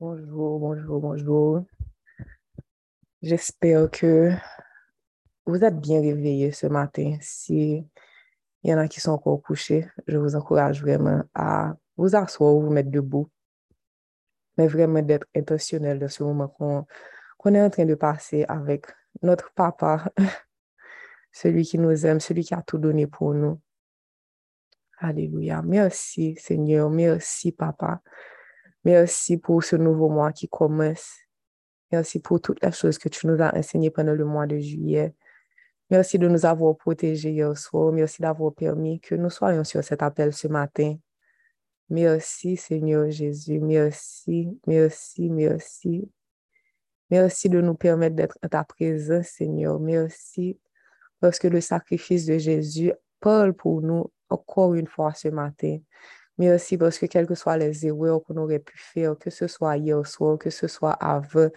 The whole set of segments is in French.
Bonjour, bonjour, bonjour. J'espère que vous êtes bien réveillés ce matin. Si il y en a qui sont encore couchés, je vous encourage vraiment à vous asseoir ou vous mettre debout, mais vraiment d'être intentionnel dans ce moment qu'on est en train de passer avec notre papa, celui qui nous aime, celui qui a tout donné pour nous. Alléluia. Merci Seigneur, merci papa. Merci pour ce nouveau mois qui commence. Merci pour toutes les choses que tu nous as enseignées pendant le mois de juillet. Merci de nous avoir protégés hier soir. Merci d'avoir permis que nous soyons sur cet appel ce matin. Merci Seigneur Jésus. Merci, merci, merci. Merci de nous permettre d'être à ta présence, Seigneur. Merci parce que le sacrifice de Jésus parle pour nous encore une fois ce matin. Merci parce que quelles que soient les erreurs qu'on aurait pu faire, que ce soit hier soir, que ce soit avant,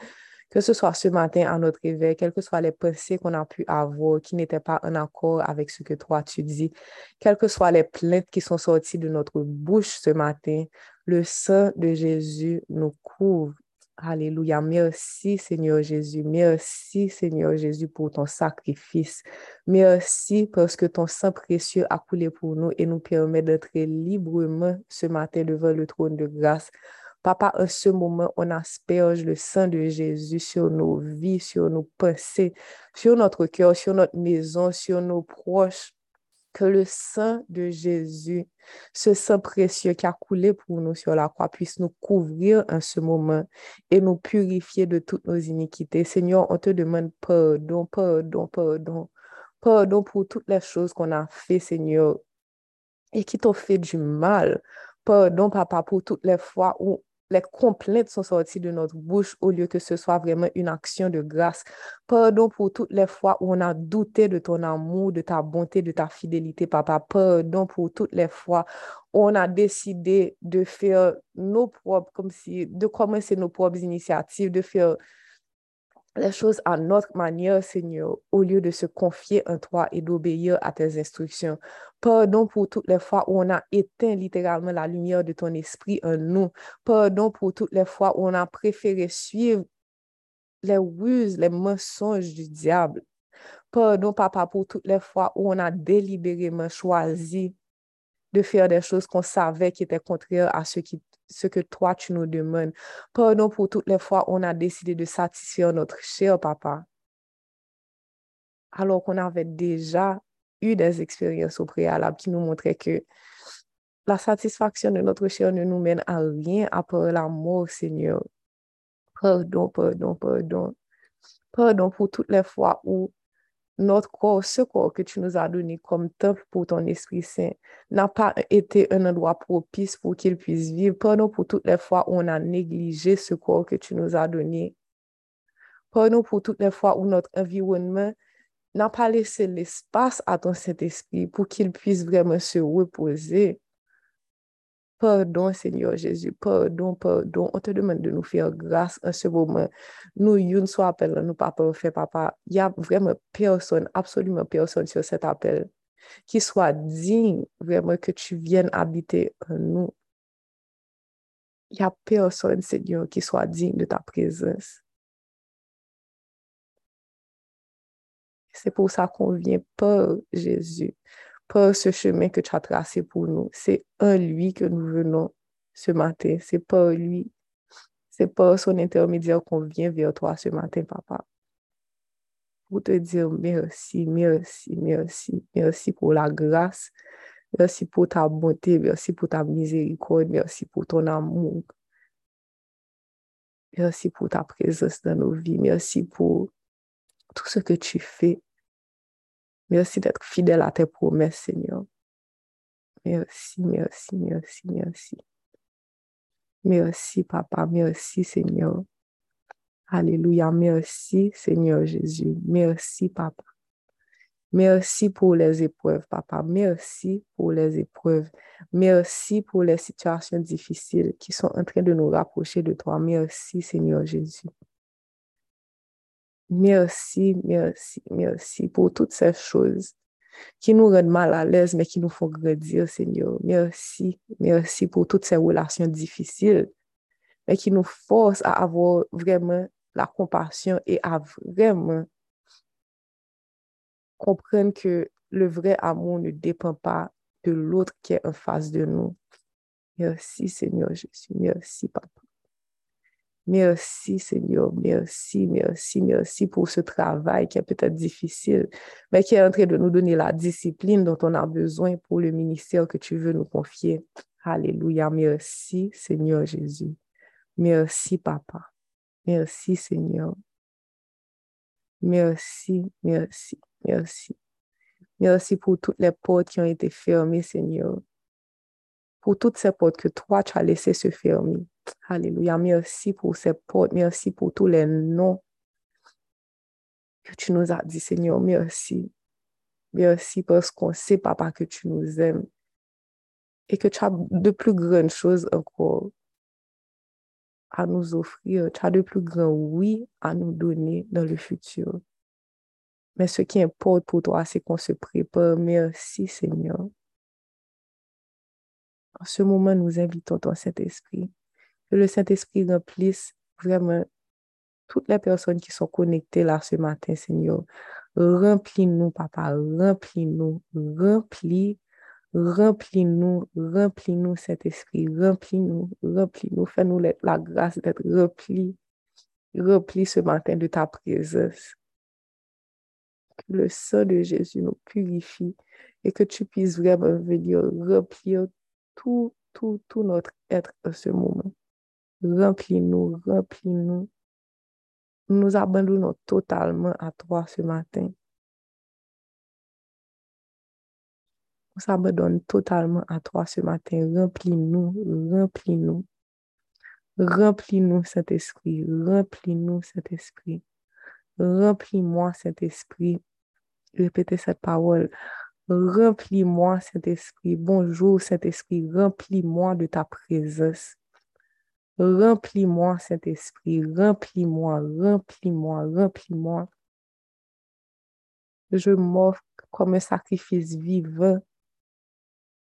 que ce soit ce matin à notre réveil, quelles que soient les pensées qu'on a pu avoir qui n'étaient pas en accord avec ce que toi tu dis, quelles que soient les plaintes qui sont sorties de notre bouche ce matin, le sang de Jésus nous couvre Alléluia. Merci Seigneur Jésus. Merci Seigneur Jésus pour ton sacrifice. Merci parce que ton sang précieux a coulé pour nous et nous permet d'être librement ce matin devant le trône de grâce. Papa, en ce moment, on asperge le sang de Jésus sur nos vies, sur nos pensées, sur notre cœur, sur notre maison, sur nos proches que le sang de Jésus, ce sang précieux qui a coulé pour nous sur la croix, puisse nous couvrir en ce moment et nous purifier de toutes nos iniquités. Seigneur, on te demande pardon, pardon, pardon, pardon pour toutes les choses qu'on a fait, Seigneur, et qui t'ont fait du mal. Pardon, Papa, pour toutes les fois où les complaintes sont sorties de notre bouche au lieu que ce soit vraiment une action de grâce. Pardon pour toutes les fois où on a douté de ton amour, de ta bonté, de ta fidélité, papa. Pardon pour toutes les fois où on a décidé de faire nos propres, comme si, de commencer nos propres initiatives, de faire les choses à notre manière, Seigneur, au lieu de se confier en toi et d'obéir à tes instructions. Pardon pour toutes les fois où on a éteint littéralement la lumière de ton esprit en nous. Pardon pour toutes les fois où on a préféré suivre les ruses, les mensonges du diable. Pardon, papa, pour toutes les fois où on a délibérément choisi de faire des choses qu'on savait qui étaient contraires à ce qui ce que toi, tu nous demandes. Pardon pour toutes les fois où on a décidé de satisfaire notre cher papa, alors qu'on avait déjà eu des expériences au préalable qui nous montraient que la satisfaction de notre cher ne nous mène à rien à part la mort, Seigneur. Pardon, pardon, pardon. Pardon pour toutes les fois où notre corps, ce corps que tu nous as donné comme temple pour ton Esprit Saint, n'a pas été un endroit propice pour qu'il puisse vivre. Pardon pour toutes les fois où on a négligé ce corps que tu nous as donné. Pardon pour toutes les fois où notre environnement n'a pas laissé l'espace à ton Saint-Esprit pour qu'il puisse vraiment se reposer. Pardon, Seigneur Jésus, pardon, pardon. On te demande de nous faire grâce en ce moment. Nous, une soit appel, nous pas fait papa. Il y a vraiment personne, absolument personne sur cet appel qui soit digne vraiment que tu viennes habiter en nous. Il n'y a personne, Seigneur, qui soit digne de ta présence. C'est pour ça qu'on vient par Jésus ce chemin que tu as tracé pour nous. C'est en lui que nous venons ce matin. C'est par lui. C'est par son intermédiaire qu'on vient vers toi ce matin, papa. Pour te dire merci, merci, merci, merci pour la grâce. Merci pour ta bonté, merci pour ta miséricorde, merci pour ton amour. Merci pour ta présence dans nos vies. Merci pour tout ce que tu fais Merci d'être fidèle à tes promesses, Seigneur. Merci, merci, merci, merci. Merci, Papa. Merci, Seigneur. Alléluia. Merci, Seigneur Jésus. Merci, Papa. Merci pour les épreuves, Papa. Merci pour les épreuves. Merci pour les situations difficiles qui sont en train de nous rapprocher de toi. Merci, Seigneur Jésus. Merci, merci, merci pour toutes ces choses qui nous rendent mal à l'aise, mais qui nous font grandir, Seigneur. Merci, merci pour toutes ces relations difficiles mais qui nous force à avoir vraiment la compassion et à vraiment comprendre que le vrai amour ne dépend pas de l'autre qui est en face de nous. Merci Seigneur Jésus, merci Papa. Merci Seigneur, merci, merci, merci pour ce travail qui est peut-être difficile, mais qui est en train de nous donner la discipline dont on a besoin pour le ministère que tu veux nous confier. Alléluia, merci Seigneur Jésus. Merci Papa. Merci Seigneur. Merci, merci, merci. Merci pour toutes les portes qui ont été fermées, Seigneur. Pour toutes ces portes que toi, tu as laissé se fermer. Alléluia. Merci pour ces portes. Merci pour tous les noms que tu nous as dit, Seigneur. Merci. Merci parce qu'on sait, Papa, que tu nous aimes et que tu as de plus grandes choses encore à nous offrir. Tu as de plus grands oui à nous donner dans le futur. Mais ce qui importe pour toi, c'est qu'on se prépare. Merci, Seigneur. En ce moment, nous invitons ton Saint-Esprit. Que le Saint-Esprit remplisse vraiment toutes les personnes qui sont connectées là ce matin, Seigneur. Remplis-nous, Papa. Remplis-nous. Remplis. Remplis-nous. Remplis-nous, Saint-Esprit. Remplis-nous. Remplis-nous. Fais-nous la grâce d'être remplis. Remplis ce matin de ta présence que le sang de Jésus nous purifie et que tu puisses vraiment venir remplir tout, tout, tout notre être à ce moment. Remplis-nous, remplis-nous. Nous abandonnons totalement à toi ce matin. On s'abandonne totalement à toi ce matin. Remplis-nous, remplis-nous. Remplis-nous, cet esprit. Remplis-nous, cet esprit. Remplis-moi, Saint-Esprit. Répétez cette parole. Remplis-moi, Saint-Esprit. Bonjour, Saint-Esprit. Remplis-moi de ta présence. Remplis-moi, Saint-Esprit. Remplis-moi, remplis-moi, remplis-moi. Je m'offre comme un sacrifice vivant.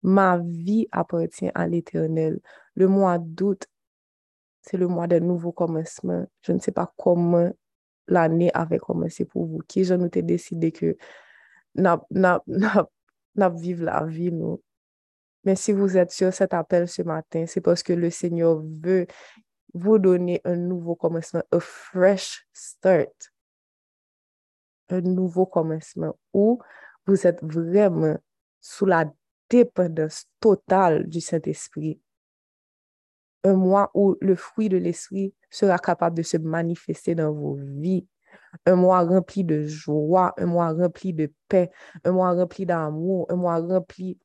Ma vie appartient à l'Éternel. Le mois d'août, c'est le mois des nouveaux commencements. Je ne sais pas comment l'année avait commencé pour vous, qui je nous ai décidé que n'a vivre la vie, nous. Mais si vous êtes sur cet appel ce matin, c'est parce que le Seigneur veut vous donner un nouveau commencement, un fresh start, un nouveau commencement où vous êtes vraiment sous la dépendance totale du Saint-Esprit un mois où le fruit de l'esprit sera capable de se manifester dans vos vies. Un mois rempli de joie, un mois rempli de paix, un mois rempli d'amour, un mois rempli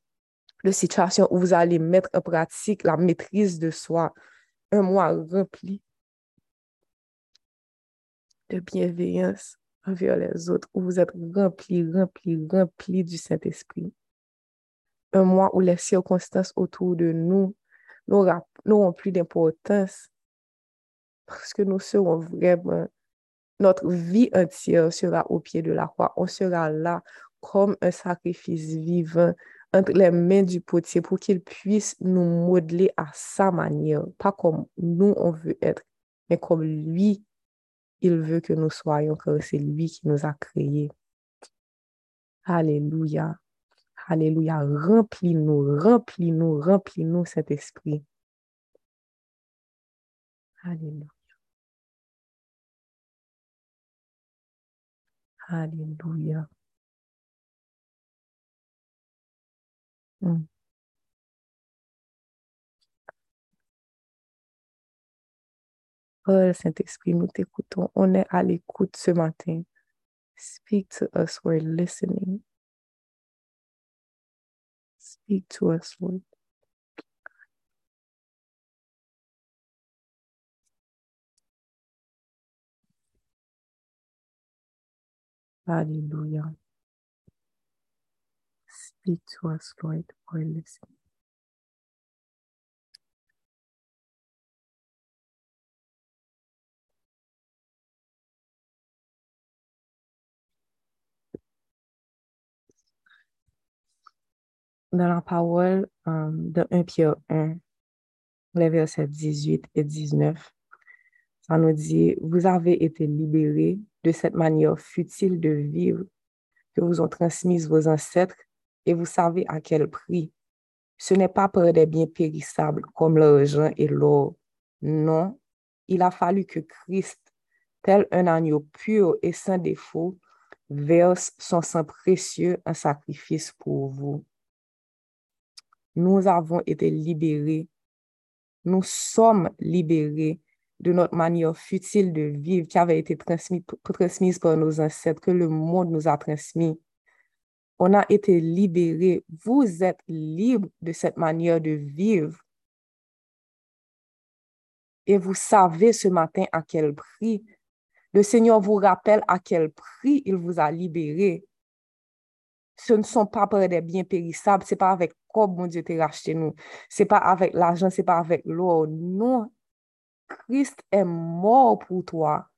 de situations où vous allez mettre en pratique la maîtrise de soi. Un mois rempli de bienveillance envers les autres, où vous êtes rempli, rempli, rempli du Saint-Esprit. Un mois où les circonstances autour de nous n'auront plus d'importance parce que nous serons vraiment, notre vie entière sera au pied de la croix. On sera là comme un sacrifice vivant entre les mains du potier pour qu'il puisse nous modeler à sa manière, pas comme nous on veut être, mais comme lui, il veut que nous soyons, car c'est lui qui nous a créés. Alléluia. Alléluia. Remplis-nous, remplis-nous, remplis-nous cet esprit. Alléluia. Alléluia. Mm. Oh, Saint-Esprit, nous t'écoutons. On est à l'écoute ce matin. Speak to us, we're listening. Speak to us, Lord. Hallelujah. Speak to us, Lord, or listen. Dans la parole um, de 1 Pierre 1, les versets 18 et 19. Ça nous dit, vous avez été libérés de cette manière futile de vivre que vous ont transmise vos ancêtres et vous savez à quel prix. Ce n'est pas pour des biens périssables comme l'argent et l'or. Non, il a fallu que Christ, tel un agneau pur et sans défaut, verse son sang précieux en sacrifice pour vous. Nous avons été libérés, nous sommes libérés de notre manière futile de vivre qui avait été transmise, transmise par nos ancêtres, que le monde nous a transmis. On a été libérés. Vous êtes libres de cette manière de vivre. Et vous savez ce matin à quel prix. Le Seigneur vous rappelle à quel prix il vous a libéré. Ce ne sont pas pour des biens périssables, ce n'est pas avec quoi mon Dieu t'a racheté nous. Ce n'est pas avec l'argent, ce n'est pas avec l'or. Non, Christ est mort pour toi.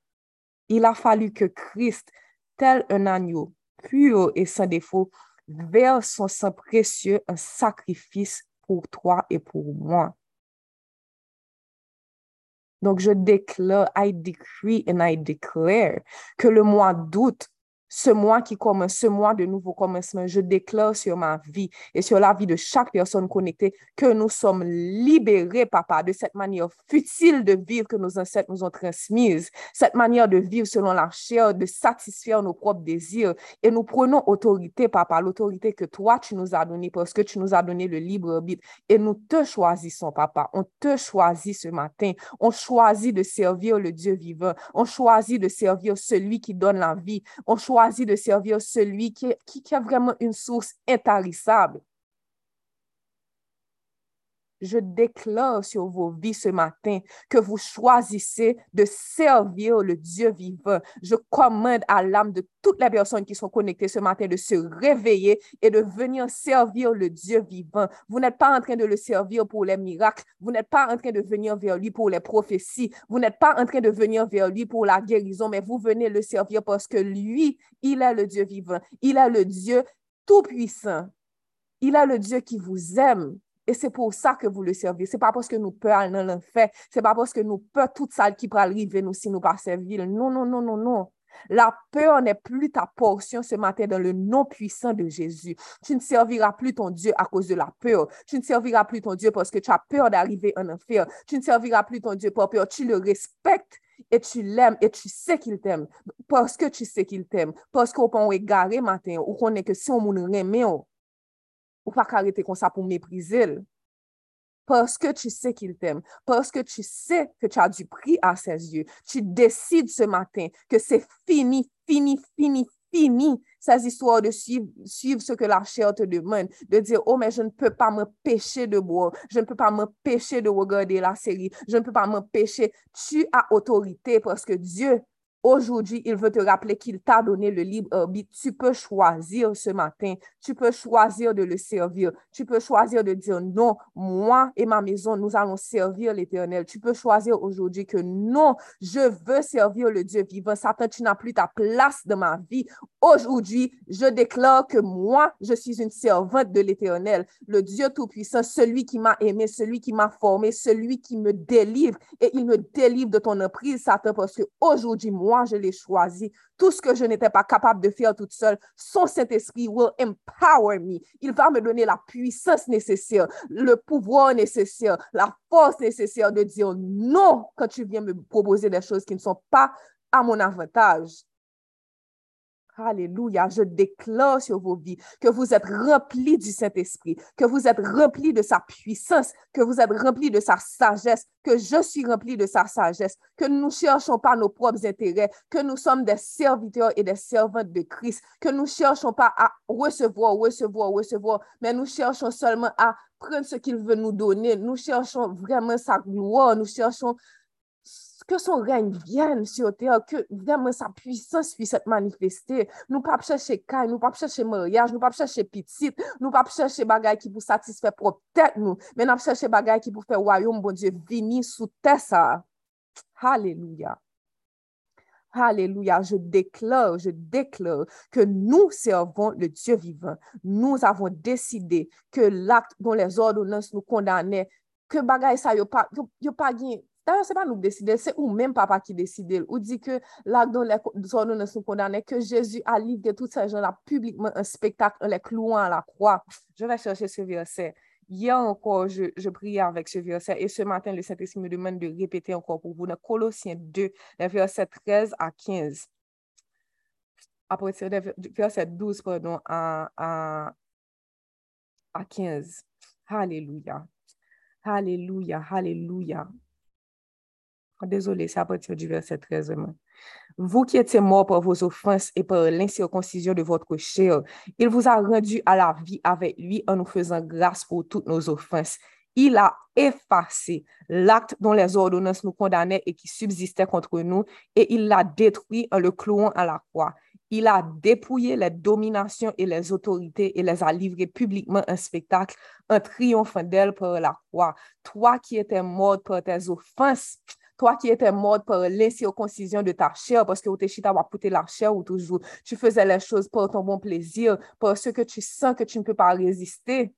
Il a fallu que Christ, tel un agneau pur et sans défaut, verse son sang précieux, un sacrifice pour toi et pour moi. Donc, je déclare, I decree and I declare que le mois d'août ce mois qui commence, ce mois de nouveau commencement, je déclare sur ma vie et sur la vie de chaque personne connectée que nous sommes libérés, papa, de cette manière futile de vivre que nos ancêtres nous ont transmise, cette manière de vivre selon la chair, de satisfaire nos propres désirs. Et nous prenons autorité, papa, l'autorité que toi, tu nous as donnée parce que tu nous as donné le libre arbitre. Et nous te choisissons, papa. On te choisit ce matin. On choisit de servir le Dieu vivant. On choisit de servir celui qui donne la vie. On choisit choisi de servir celui qui, qui, qui a vraiment une source intarissable. Je déclare sur vos vies ce matin que vous choisissez de servir le Dieu vivant. Je commande à l'âme de toutes les personnes qui sont connectées ce matin de se réveiller et de venir servir le Dieu vivant. Vous n'êtes pas en train de le servir pour les miracles. Vous n'êtes pas en train de venir vers lui pour les prophéties. Vous n'êtes pas en train de venir vers lui pour la guérison, mais vous venez le servir parce que lui, il est le Dieu vivant. Il est le Dieu tout-puissant. Il est le Dieu qui vous aime. Et c'est pour ça que vous le servez. C'est pas parce que nous peur dans l'enfer. C'est pas parce que nous peur toute ça qui peut arriver nous si nous pas servir. Non, non, non, non, non. La peur n'est plus ta portion ce matin dans le nom puissant de Jésus. Tu ne serviras plus ton Dieu à cause de la peur. Tu ne serviras plus ton Dieu parce que tu as peur d'arriver en enfer. Tu ne serviras plus ton Dieu par peur. Tu le respectes et tu l'aimes et tu sais qu'il t'aime. Parce que tu sais qu'il t'aime. Parce qu'on peut égarer matin ou qu'on est que si on nous remet, ou pas arrêter comme ça pour mépriser. Parce que tu sais qu'il t'aime, parce que tu sais que tu as du prix à ses yeux. Tu décides ce matin que c'est fini, fini, fini, fini ces histoires de suivre, suivre ce que la chair te demande, de dire, oh, mais je ne peux pas m'empêcher de boire, je ne peux pas m'empêcher de regarder la série, je ne peux pas m'empêcher. Tu as autorité parce que Dieu Aujourd'hui, il veut te rappeler qu'il t'a donné le libre arbitre. Tu peux choisir ce matin. Tu peux choisir de le servir. Tu peux choisir de dire non, moi et ma maison, nous allons servir l'Éternel. Tu peux choisir aujourd'hui que non, je veux servir le Dieu vivant. Satan, tu n'as plus ta place dans ma vie. Aujourd'hui, je déclare que moi, je suis une servante de l'Éternel, le Dieu Tout-Puissant, celui qui m'a aimé, celui qui m'a formé, celui qui me délivre et il me délivre de ton emprise, Satan, parce que aujourd'hui, moi, je l'ai choisi. Tout ce que je n'étais pas capable de faire toute seule, son Saint-Esprit will empower me. Il va me donner la puissance nécessaire, le pouvoir nécessaire, la force nécessaire de dire non quand tu viens me proposer des choses qui ne sont pas à mon avantage. Alléluia. Je déclare sur vos vies que vous êtes remplis du Saint-Esprit, que vous êtes remplis de sa puissance, que vous êtes remplis de sa sagesse, que je suis rempli de sa sagesse, que nous ne cherchons pas nos propres intérêts, que nous sommes des serviteurs et des servantes de Christ, que nous ne cherchons pas à recevoir, recevoir, recevoir, mais nous cherchons seulement à prendre ce qu'il veut nous donner. Nous cherchons vraiment sa gloire, nous cherchons ke son règne vyen sou te, ke vremen sa pwisans pi set manifestè. Nou pap chèche kaj, nou pap chèche maryaj, nou pap chèche pitit, nou pap chèche bagay ki pou satisfè prop tèt nou, men ap chèche bagay ki pou fè wayoum bon Dje vini sou tè sa. Hallelujah. Alléluia, je déclare, je déclare que nous servons le Dieu vivant. Nous avons décidé que l'acte dont les ordonnances nous condamnaient, que bagay sa yo pa, yo, yo pa gen d'ailleurs, c'est pas nous décider, c'est ou même papa qui décide. Ou dit que là, dans les ordonnances nous condamnés, que Jésus a livré tous ces gens-là publiquement un spectacle en les clouant à la croix. Je vais chercher ce verset. Hier encore, je, priais avec ce verset et ce matin, le Saint-Esprit me demande de répéter encore pour vous dans Colossiens 2, les versets 13 à 15. Après, c'est verset 12, pardon, à, à, à 15. Alléluia. Alléluia, Alléluia. Désolé, c'est à partir du verset 13. Vous qui étiez morts par vos offenses et par l'incirconcision de votre chair, il vous a rendu à la vie avec lui en nous faisant grâce pour toutes nos offenses. Il a effacé l'acte dont les ordonnances nous condamnaient et qui subsistait contre nous, et il l'a détruit en le clouant à la croix. Il a dépouillé les dominations et les autorités et les a livrées publiquement un spectacle, en triomphant d'elles par la croix. Toi qui étais mort par tes offenses, toi qui étais mort par l'incirconcision de ta chair, parce que tu va coûté la chair ou toujours, tu faisais les choses pour ton bon plaisir, pour ce que tu sens que tu ne peux pas résister.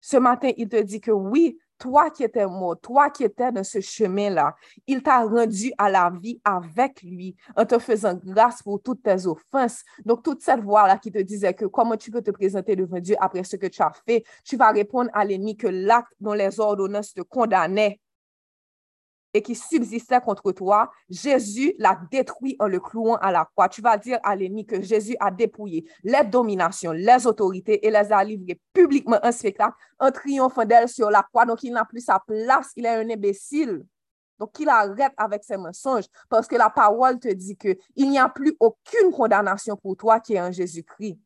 Ce matin, il te dit que oui, toi qui étais mort, toi qui étais dans ce chemin-là, il t'a rendu à la vie avec lui en te faisant grâce pour toutes tes offenses. Donc, toute cette voix-là qui te disait que comment tu peux te présenter devant Dieu après ce que tu as fait, tu vas répondre à l'ennemi que l'acte dont les ordonnances te condamnaient et qui subsistait contre toi, Jésus l'a détruit en le clouant à la croix. Tu vas dire à l'ennemi que Jésus a dépouillé les dominations, les autorités et les a livrées publiquement un spectacle en triomphant d'elle sur la croix. Donc, il n'a plus sa place, il est un imbécile. Donc, il arrête avec ses mensonges parce que la parole te dit qu'il n'y a plus aucune condamnation pour toi qui est en Jésus-Christ.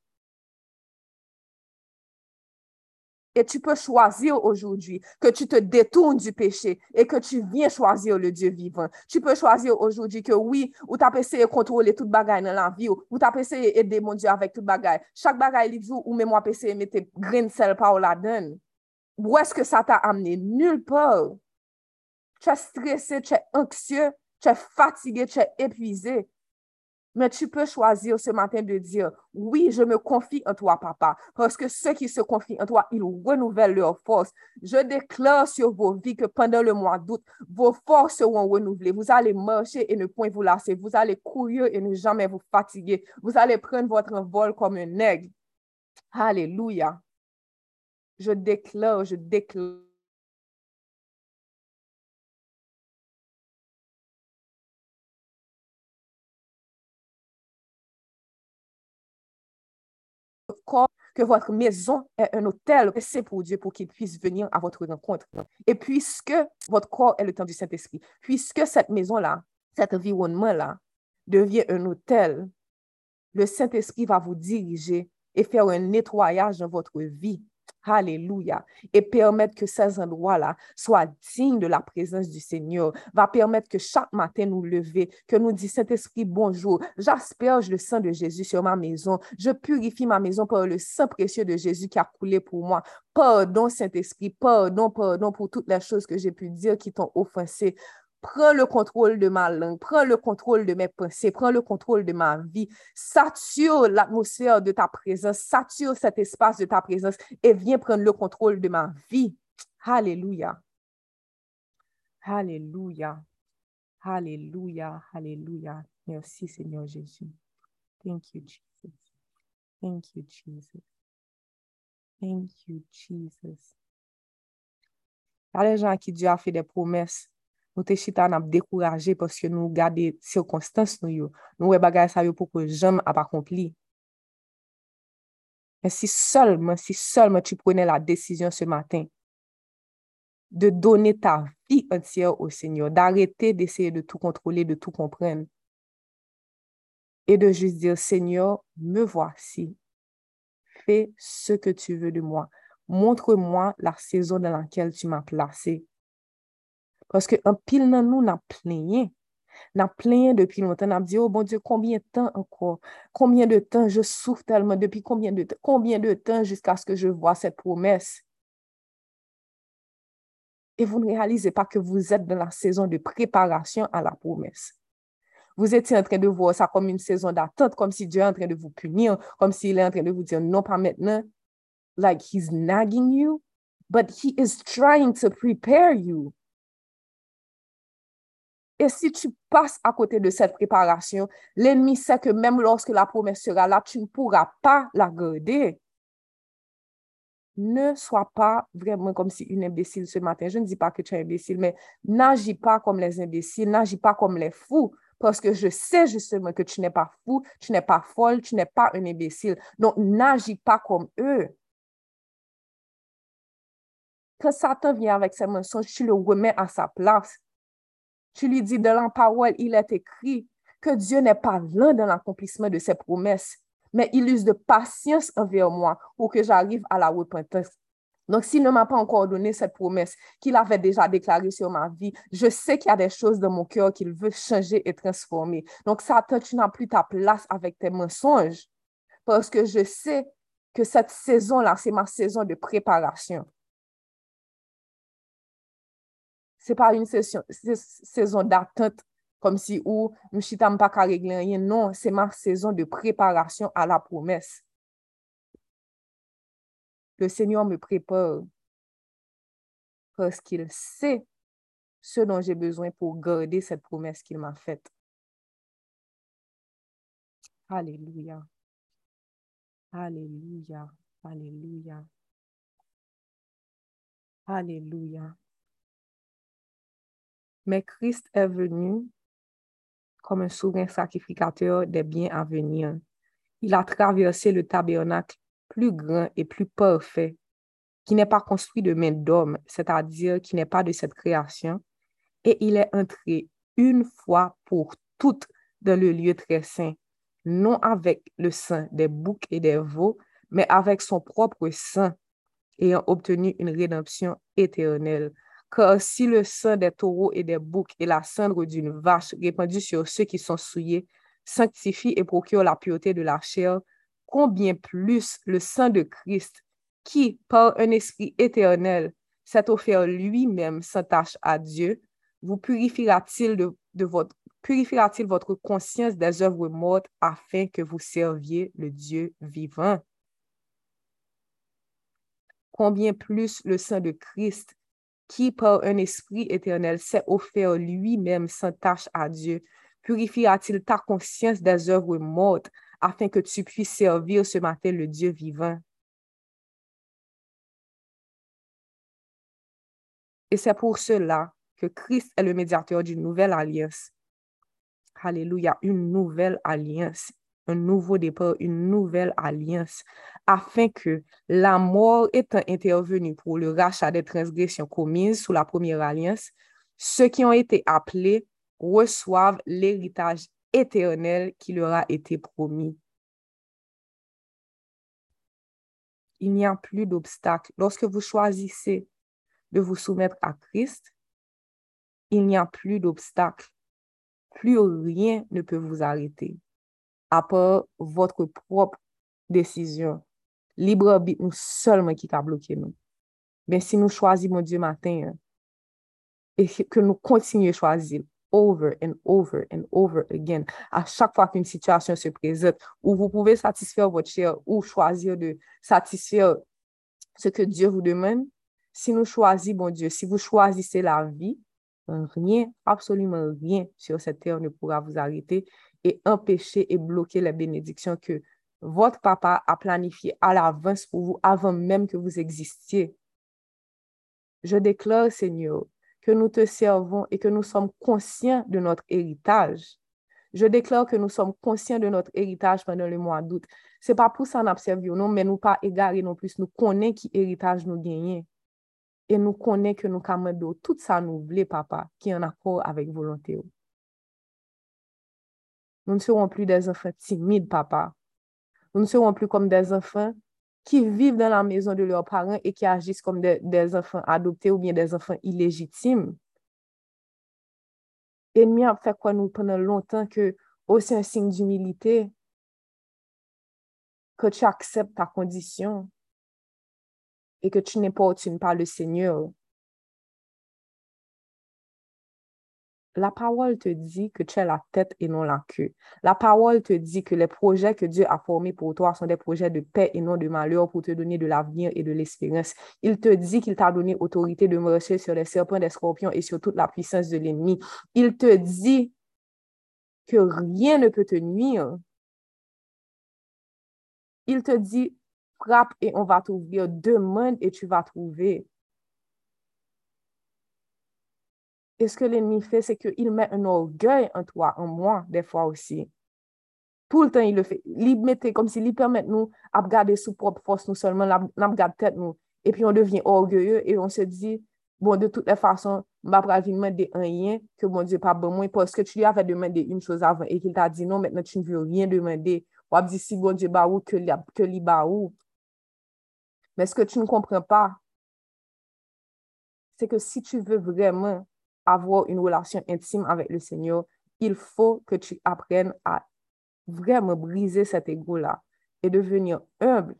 Et tu peux choisir aujourd'hui que tu te détournes du péché et que tu viens choisir le Dieu vivant. Tu peux choisir aujourd'hui que oui, ou tu as essayé de contrôler toute bagaille dans la vie, ou tu as essayé d'aider mon Dieu avec toute bagaille. Chaque bagaille, il ou même moi, essayé de mettre grain sel par la donne. Où est-ce que ça t'a amené? Nulle part. Tu es stressé, tu es anxieux, tu es fatigué, tu es épuisé. Mais tu peux choisir ce matin de dire, oui, je me confie en toi, papa, parce que ceux qui se confient en toi, ils renouvellent leur force. Je déclare sur vos vies que pendant le mois d'août, vos forces seront renouvelées. Vous allez marcher et ne point vous lasser. Vous allez courir et ne jamais vous fatiguer. Vous allez prendre votre vol comme un aigle. Alléluia. Je déclare, je déclare corps, que votre maison est un hôtel c'est pour Dieu pour qu'il puisse venir à votre rencontre. Et puisque votre corps est le temps du Saint-Esprit, puisque cette maison-là, cet environnement-là devient un hôtel, le Saint-Esprit va vous diriger et faire un nettoyage dans votre vie Alléluia. Et permettre que ces endroits-là soient dignes de la présence du Seigneur. Va permettre que chaque matin nous lever, que nous dit Saint-Esprit, bonjour. J'asperge le sang de Jésus sur ma maison. Je purifie ma maison par le sang précieux de Jésus qui a coulé pour moi. Pardon, Saint-Esprit, pardon, pardon pour toutes les choses que j'ai pu dire qui t'ont offensé. Prends le contrôle de ma langue, prends le contrôle de mes pensées, prends le contrôle de ma vie. Sature l'atmosphère de ta présence, sature cet espace de ta présence et viens prendre le contrôle de ma vie. Alléluia. Alléluia. Alléluia. Alléluia. Merci Seigneur Jésus. Thank you, Jesus. Thank you, Jesus. Thank you, Jesus. Il y a des gens à qui Dieu a fait des promesses Nou te chita nan ap dekouraje poske nou gade sirkonstans nou yo. Nou we bagay sa yo pou ke jom ap akompli. Men si solman, si solman tu prene la desisyon se matin de done ta vi entyer ou Senyor, d'arete deseye de tou kontrole, de tou kompren. E de jist dire, Senyor, me vwasi. Fe se ke tu ve de mwa. Montre mwa la sezon nan lakel tu man plase. Paske an pil nan nou nan plenye. Nan plenye depi lontan. Nan di, oh bon Diyo, konbien tan anko? Konbien de tan je souf telman? Depi konbien de tan? Konbien de tan jiska aske je vwa set promes? E vou ne realize pa ke vou zet de la sezon de preparasyon a la promes. Vou eti an tren de vwa sa kom yon sezon datant, kom si Diyo an tren de vou punir, kom si il an tren de vou diyo, non pa metnen, like he's nagging you, but he is trying to prepare you. Et si tu passes à côté de cette préparation, l'ennemi sait que même lorsque la promesse sera là, tu ne pourras pas la garder. Ne sois pas vraiment comme si une imbécile ce matin. Je ne dis pas que tu es imbécile, mais n'agis pas comme les imbéciles, n'agis pas comme les fous, parce que je sais justement que tu n'es pas fou, tu n'es pas folle, tu n'es pas un imbécile. Donc, n'agis pas comme eux. Quand Satan vient avec ses mensonges, tu le remets à sa place. Tu lui dis, dans la parole, il est écrit que Dieu n'est pas lent dans l'accomplissement de ses promesses, mais il use de patience envers moi pour que j'arrive à la repentance. Donc, s'il ne m'a pas encore donné cette promesse qu'il avait déjà déclarée sur ma vie, je sais qu'il y a des choses dans mon cœur qu'il veut changer et transformer. Donc, Satan, tu n'as plus ta place avec tes mensonges parce que je sais que cette saison-là, c'est ma saison de préparation. N'est pas une saison d'attente comme si ou pas qu'à régler rien. Non, c'est ma saison de préparation à la promesse. Le Seigneur me prépare parce qu'il sait ce dont j'ai besoin pour garder cette promesse qu'il m'a faite. Alléluia. Alléluia. Alléluia. Alléluia. Mais Christ est venu comme un souverain sacrificateur des biens à venir. Il a traversé le tabernacle plus grand et plus parfait, qui n'est pas construit de main d'homme, c'est-à-dire qui n'est pas de cette création, et il est entré une fois pour toutes dans le lieu très saint, non avec le sang des boucs et des veaux, mais avec son propre sang, ayant obtenu une rédemption éternelle. Car si le sang des taureaux et des boucs et la cendre d'une vache répandue sur ceux qui sont souillés sanctifie et procure la pureté de la chair, combien plus le sang de Christ, qui, par un esprit éternel, s'est offert lui-même sans tâche à Dieu, vous purifiera-t-il de, votre purifiera-t-il votre conscience des œuvres mortes afin que vous serviez le Dieu vivant? Combien plus le sang de Christ, qui par un esprit éternel s'est offert lui-même sans tâche à Dieu, purifiera-t-il ta conscience des œuvres mortes afin que tu puisses servir ce matin le Dieu vivant? Et c'est pour cela que Christ est le médiateur d'une nouvelle alliance. Alléluia, une nouvelle alliance un nouveau départ, une nouvelle alliance, afin que la mort étant intervenue pour le rachat des transgressions commises sous la première alliance, ceux qui ont été appelés reçoivent l'héritage éternel qui leur a été promis. Il n'y a plus d'obstacle. Lorsque vous choisissez de vous soumettre à Christ, il n'y a plus d'obstacle. Plus rien ne peut vous arrêter part votre propre décision. Libre arbitre nous seulement qui a bloqué nous. Mais si nous choisissons Dieu matin et que nous continuons à choisir over and over and over again, à chaque fois qu'une situation se présente où vous pouvez satisfaire votre chair ou choisir de satisfaire ce que Dieu vous demande, si nous choisissons, bon Dieu, si vous choisissez la vie, rien, absolument rien sur cette terre ne pourra vous arrêter et empêcher et bloquer les bénédictions que votre papa a planifiées à l'avance pour vous avant même que vous existiez. Je déclare, Seigneur, que nous te servons et que nous sommes conscients de notre héritage. Je déclare que nous sommes conscients de notre héritage pendant le mois d'août. Ce n'est pas pour ça nous non, mais nous pas égarés non plus. Nous connaissons qui héritage nous gagnons. Et nous connaissons que nous avons tout ça nous voulons, papa, qui est en accord avec volonté. Nous ne serons plus des enfants timides, papa. Nous ne serons plus comme des enfants qui vivent dans la maison de leurs parents et qui agissent comme des, enfants adoptés ou bien des enfants illégitimes. Ennemi a fait quoi nous pendant longtemps que aussi un signe d'humilité, que tu acceptes ta condition et que tu n'importunes pas le Seigneur. La parole te dit que tu es la tête et non la queue. La parole te dit que les projets que Dieu a formés pour toi sont des projets de paix et non de malheur pour te donner de l'avenir et de l'espérance. Il te dit qu'il t'a donné autorité de marcher sur les serpents, des scorpions et sur toute la puissance de l'ennemi. Il te dit que rien ne peut te nuire. Il te dit, frappe et on va t'ouvrir, demande et tu vas trouver. Et ce que l'ennemi fait, c'est qu'il met un orgueil en toi, en moi, des fois aussi. Tout le temps, il le fait. Il mettait comme s'il permet nous à regarder sous propre force, nous seulement, à regarder tête nous. Et puis, on devient orgueilleux et on se dit, bon, de toutes les façons, je vais pas demander rien que mon Dieu pas bon moi parce que tu lui avais demandé une chose avant et qu'il t'a dit non, maintenant tu ne veux rien demander. Ou a dit si bon Dieu bah ou que li, que li bah ou. Mais ce que tu ne comprends pas, c'est que si tu veux vraiment avoir une relation intime avec le Seigneur, il faut que tu apprennes à vraiment briser cet ego-là et devenir humble.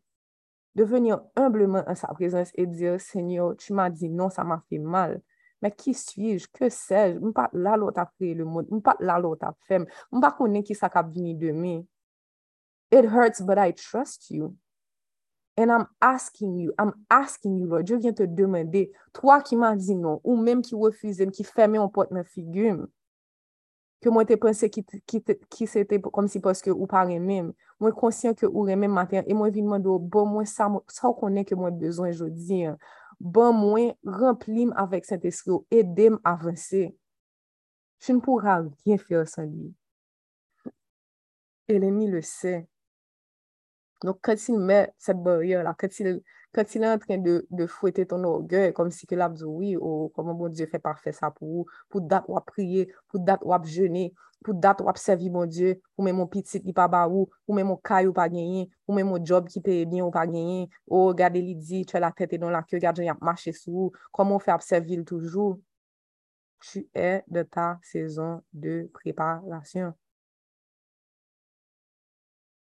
Devenir humblement en sa présence et dire, Seigneur, tu m'as dit non, ça m'a fait mal. Mais qui suis-je? Que sais-je? Je ne pas là l'autre a créé le monde. Je ne pas là l'autre a fait. Je ne pas connaître qui ça va venir demain. It hurts, but I trust you. And I'm asking you, I'm asking you, Lord, yo vyen te demande, Troa ki man di non, ou menm ki wefuzem, ki feme yon pot nan figym, ke mwen te pense ki, ki, ki se te kom si poske ou pare menm, mwen konsyen ke ou remen mater, e mwen vinman do, bon mwen sa, sa ou konen ke mwen bezwen jodi, bon mwen remplim avèk sent esri ou, edem avansè. Je ne pourra rien faire sans lui. Eleni le sait. Donc, quand il met cette barrière-là, quand il, quand il est en train de, de fouetter ton orgueil, comme si que l'abdou, oui, ou comment mon Dieu fait parfait ça pour vous, pour date ou à prier, pour date ou à jeûner, pour date ou à servir mon Dieu, ou même mon petit qui pas bas ou ou même mon caille ou pas gagné, ou même mon job qui paye bien ou pas gagné, ou regardez il dit, tu as la tête et dans la queue, regarde, il a marché sous, comment on fait à servir toujours? Tu es de ta saison de préparation.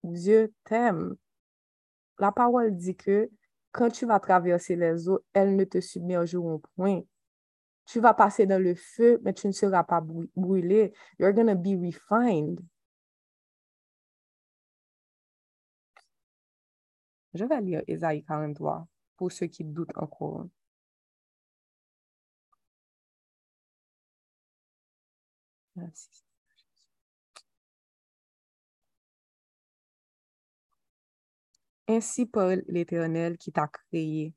Dieu t'aime. La parole dit que quand tu vas traverser les eaux, elles ne te submergeront point. Tu vas passer dans le feu, mais tu ne seras pas brûlé. You're going to be refined. Je vais lire Esaïe 43 pour ceux qui doutent encore. Merci. Ainsi parle l'Éternel qui t'a créé,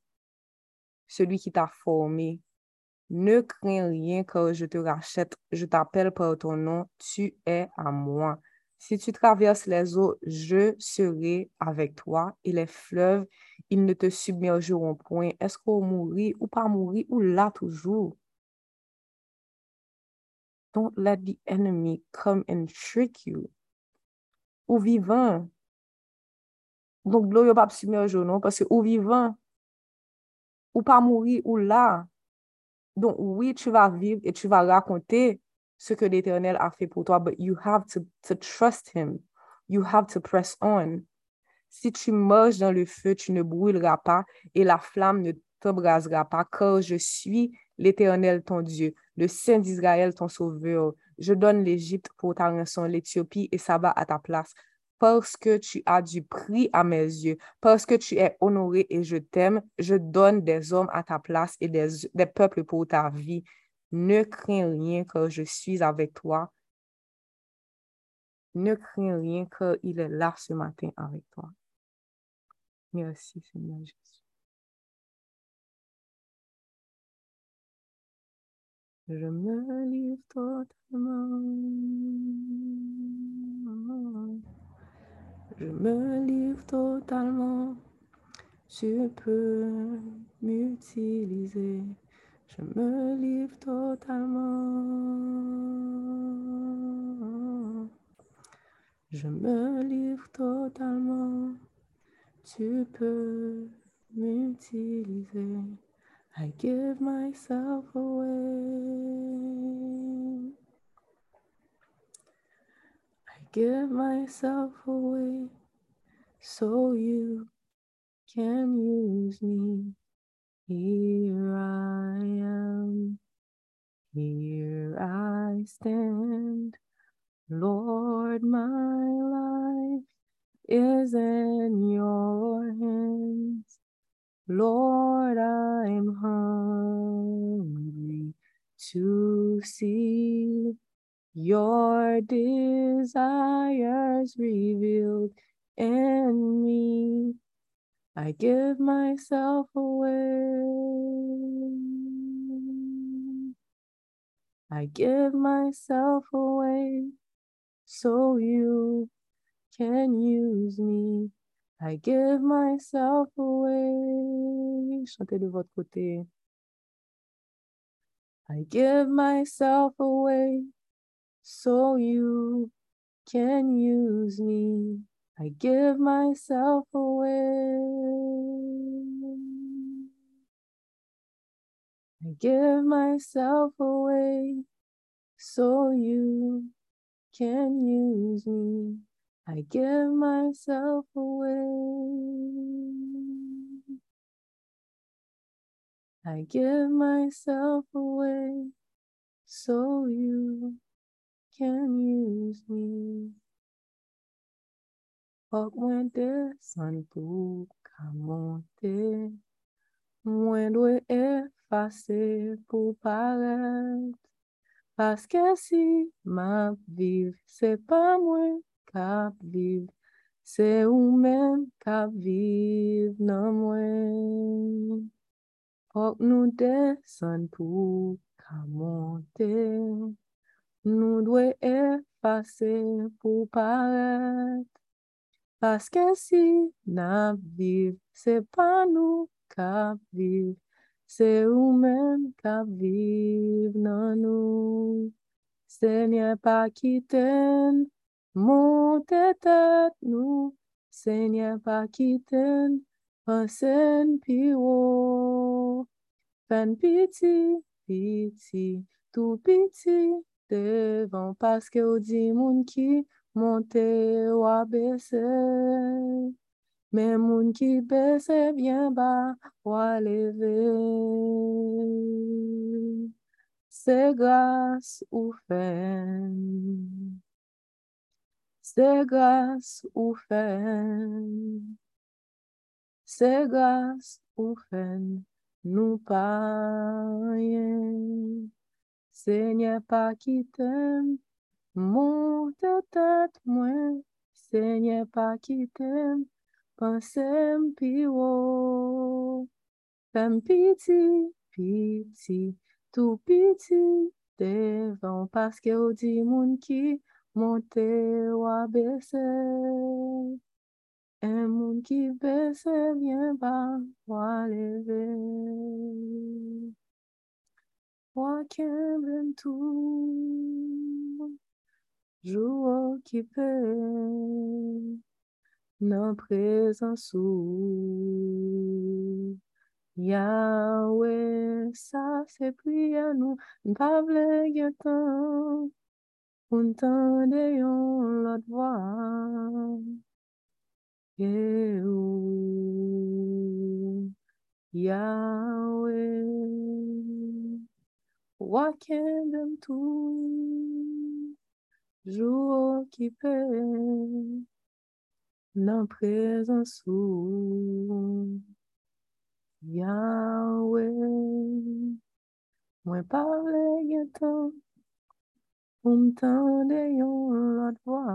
celui qui t'a formé. Ne crains rien car je te rachète, je t'appelle par ton nom, tu es à moi. Si tu traverses les eaux, je serai avec toi et les fleuves, ils ne te submergeront point. Est-ce qu'on mourit ou pas mourir ou là toujours? Don't let the enemy come and trick you. Ou vivant, donc, l'eau n'est pas submergée, non? Parce que ou vivant, ou pas mourir, ou là. Donc, oui, tu vas vivre et tu vas raconter ce que l'Éternel a fait pour toi, but you have to, to trust him. You have to press on. Si tu marches dans le feu, tu ne brûleras pas et la flamme ne t'embrasera pas, car je suis l'Éternel ton Dieu, le Saint d'Israël ton sauveur. Je donne l'Égypte pour ta rançon, l'Éthiopie et ça va à ta place parce que tu as du prix à mes yeux, parce que tu es honoré et je t'aime, je donne des hommes à ta place et des, des peuples pour ta vie. Ne crains rien car je suis avec toi. Ne crains rien car il est là ce matin avec toi. Merci Seigneur Jésus. Je me livre totalement. Je me livre totalement. Tu peux m'utiliser. Je me livre totalement. Je me livre totalement. Tu peux m'utiliser. I give myself away. Give myself away so you can use me. Here I am, here I stand. Lord, my life is in your hands. Lord, I'm hungry to see your desires revealed in me. I give myself away. I give myself away so you can use me. I give myself away. Chantez de votre côté. I give myself away so you can use me. I give myself away. I give myself away so you can use me. I give myself away. I give myself away so you can use me. Fok mwen desan pou ka monte, mwen dwe efase pou paret, paske si map viv, se pa mwen kap viv, se ou men kap viv nan mwen. Fok nou desan pou ka monte, nou dwe efase pou paret. Paske si nan viv, se pa nou kap viv, se ou men kap viv nan nou. Se nye pa kiten, monte tet nou, se nye pa kiten, pansen pi wo. Fen piti, piti, tou piti, devan paske ou di moun ki, Monte ou a baissé, mais moun qui baisse bien bas ou a levé. C'est grâce ou fait, c'est grâce ou fait, c'est grâce ou fait, nous pas Seigneur pa kitem, monte tet mwen, Seigneur pa kitem, pansem pi wo. Fem piti, piti, tou piti, devan paske ou di moun ki monte wabese. En moun ki bese, vyen pa waleve. Kemben tout. Jour occupé nan présence ou Yahweh, ça c'est prière nous, pas tan, pou n'tende yon lot voix. Yahweh, waken dem tout, Jou okipe nan prezans ou Yahweh? Mwen pale gen tan pou mtande yon lot vwa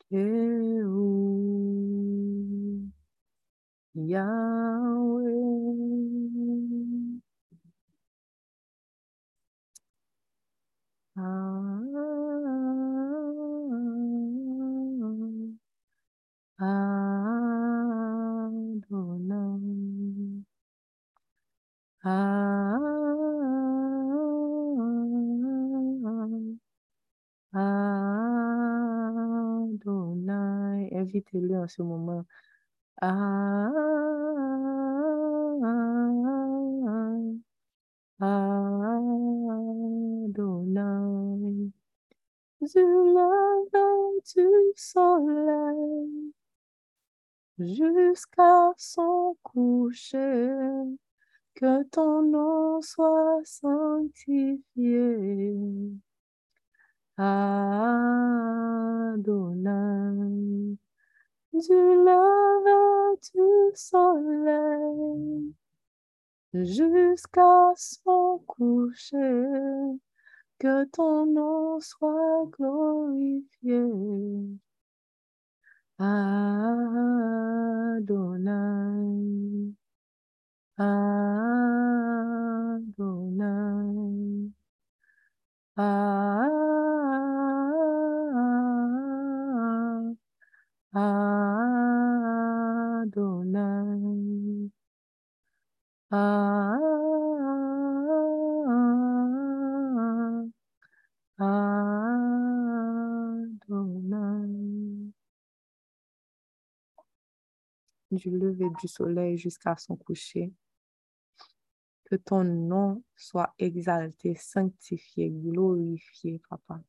ke ou Yahweh? Adonai. Adonai. Invitez-le en ce moment. Adonai. Du lever du soleil jusqu'à son coucher, que ton nom soit sanctifié. Adonai, du lever du soleil jusqu'à son coucher, que ton nom soit glorifié. Adonai, Adonai, Adonai, Adonai. Du lever du soleil jusqu'à son coucher, que ton nom soit exalté, sanctifié, glorifié, papa.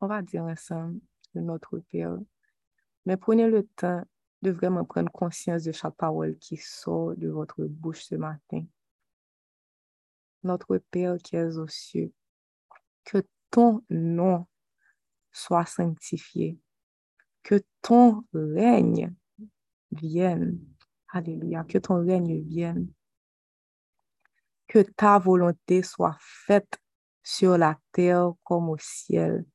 On va dire ensemble de notre Père, mais prenez le temps de vraiment prendre conscience de chaque parole qui sort de votre bouche ce matin. Notre Père qui es aux cieux, que ton nom soit sanctifié, que ton règne vienne. Alléluia, que ton règne vienne. Que ta volonté soit faite sur la terre comme au ciel.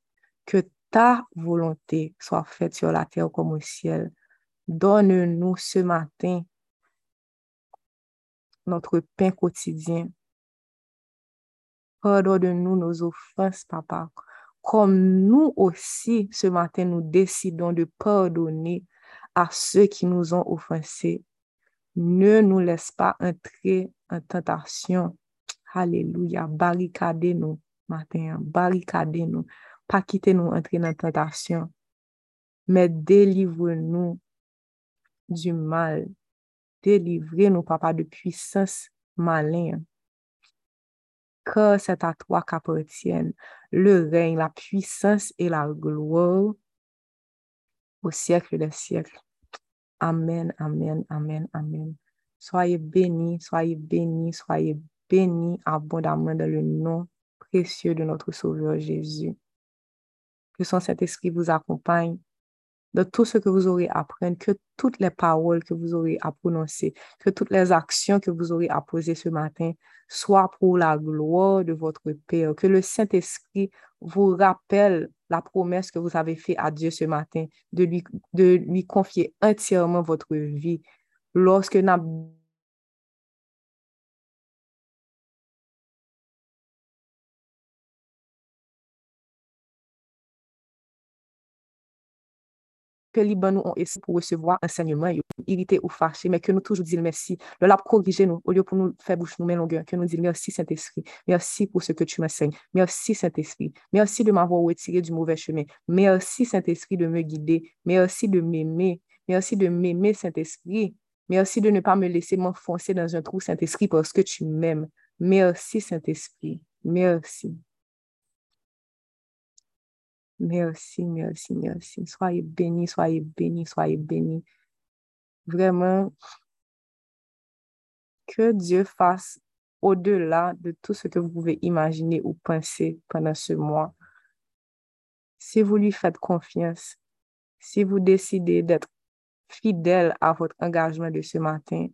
Que ta volonté soit faite sur la terre comme au ciel. Donne-nous ce matin notre pain quotidien. Pardonne-nous nos offenses, papa. Comme nous aussi, ce matin, nous décidons de pardonner à ceux qui nous ont offensés. Ne nous laisse pas entrer en tentation. Alléluia. Barricadez-nous matin. Barricadez-nous. Pas quitter nous entrer dans la tentation. Mais délivre-nous du mal. Délivrez-nous, papa, de puissance malin. Que c'est à toi qu'appartiennent le règne, la puissance et la gloire au siècle des siècles. Amen, amen, amen, amen. Soyez bénis, soyez bénis, soyez bénis abondamment dans le nom précieux de notre Sauveur Jésus. Que son Saint-Esprit vous accompagne de tout ce que vous aurez à apprendre, que toutes les paroles que vous aurez à prononcer, que toutes les actions que vous aurez à poser ce matin soient pour la gloire de votre Père, que le Saint-Esprit vous rappelle la promesse que vous avez faite à Dieu ce matin, de lui, de lui confier entièrement votre vie. Lorsque que Liban nous ont essayé pour recevoir enseignement, irrité ou fâché, mais que nous toujours disons merci. Le l'a corrigé nous, au lieu pour nous faire bouche nous mais longueur, que nous disons merci Saint-Esprit, merci pour ce que tu m'enseignes, merci Saint-Esprit, merci de m'avoir retiré du mauvais chemin, merci Saint-Esprit de me guider, merci de m'aimer, merci de m'aimer Saint-Esprit, merci de ne pas me laisser m'enfoncer dans un trou Saint-Esprit parce que tu m'aimes, merci Saint-Esprit, merci. Merci, merci, merci. Soyez bénis, soyez bénis, soyez bénis. Vraiment, que Dieu fasse au-delà de tout ce que vous pouvez imaginer ou penser pendant ce mois. Si vous lui faites confiance, si vous décidez d'être fidèle à votre engagement de ce matin,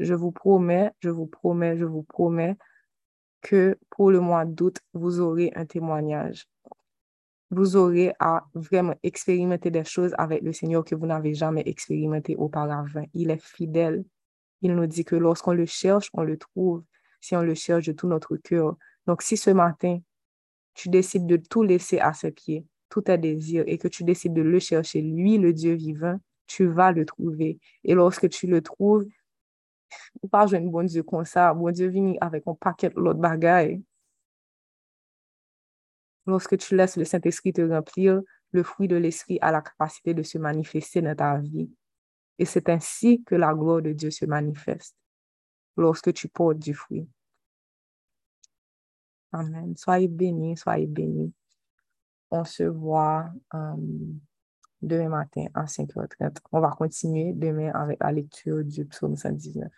je vous promets, je vous promets, je vous promets que pour le mois d'août, vous aurez un témoignage vous aurez à vraiment expérimenter des choses avec le Seigneur que vous n'avez jamais expérimenté auparavant. Il est fidèle. Il nous dit que lorsqu'on le cherche, on le trouve si on le cherche de tout notre cœur. Donc, si ce matin, tu décides de tout laisser à ses pieds, tout tes désirs, et que tu décides de le chercher, lui, le Dieu vivant, tu vas le trouver. Et lorsque tu le trouves, ou pas un bon Dieu comme ça, bon Dieu vient avec un paquet l'autre bagaille Lorsque tu laisses le Saint-Esprit te remplir, le fruit de l'Esprit a la capacité de se manifester dans ta vie. Et c'est ainsi que la gloire de Dieu se manifeste, lorsque tu portes du fruit. Amen. Soyez bénis, soyez bénis. On se voit euh, demain matin à 5h30. On va continuer demain avec la lecture du psaume 119.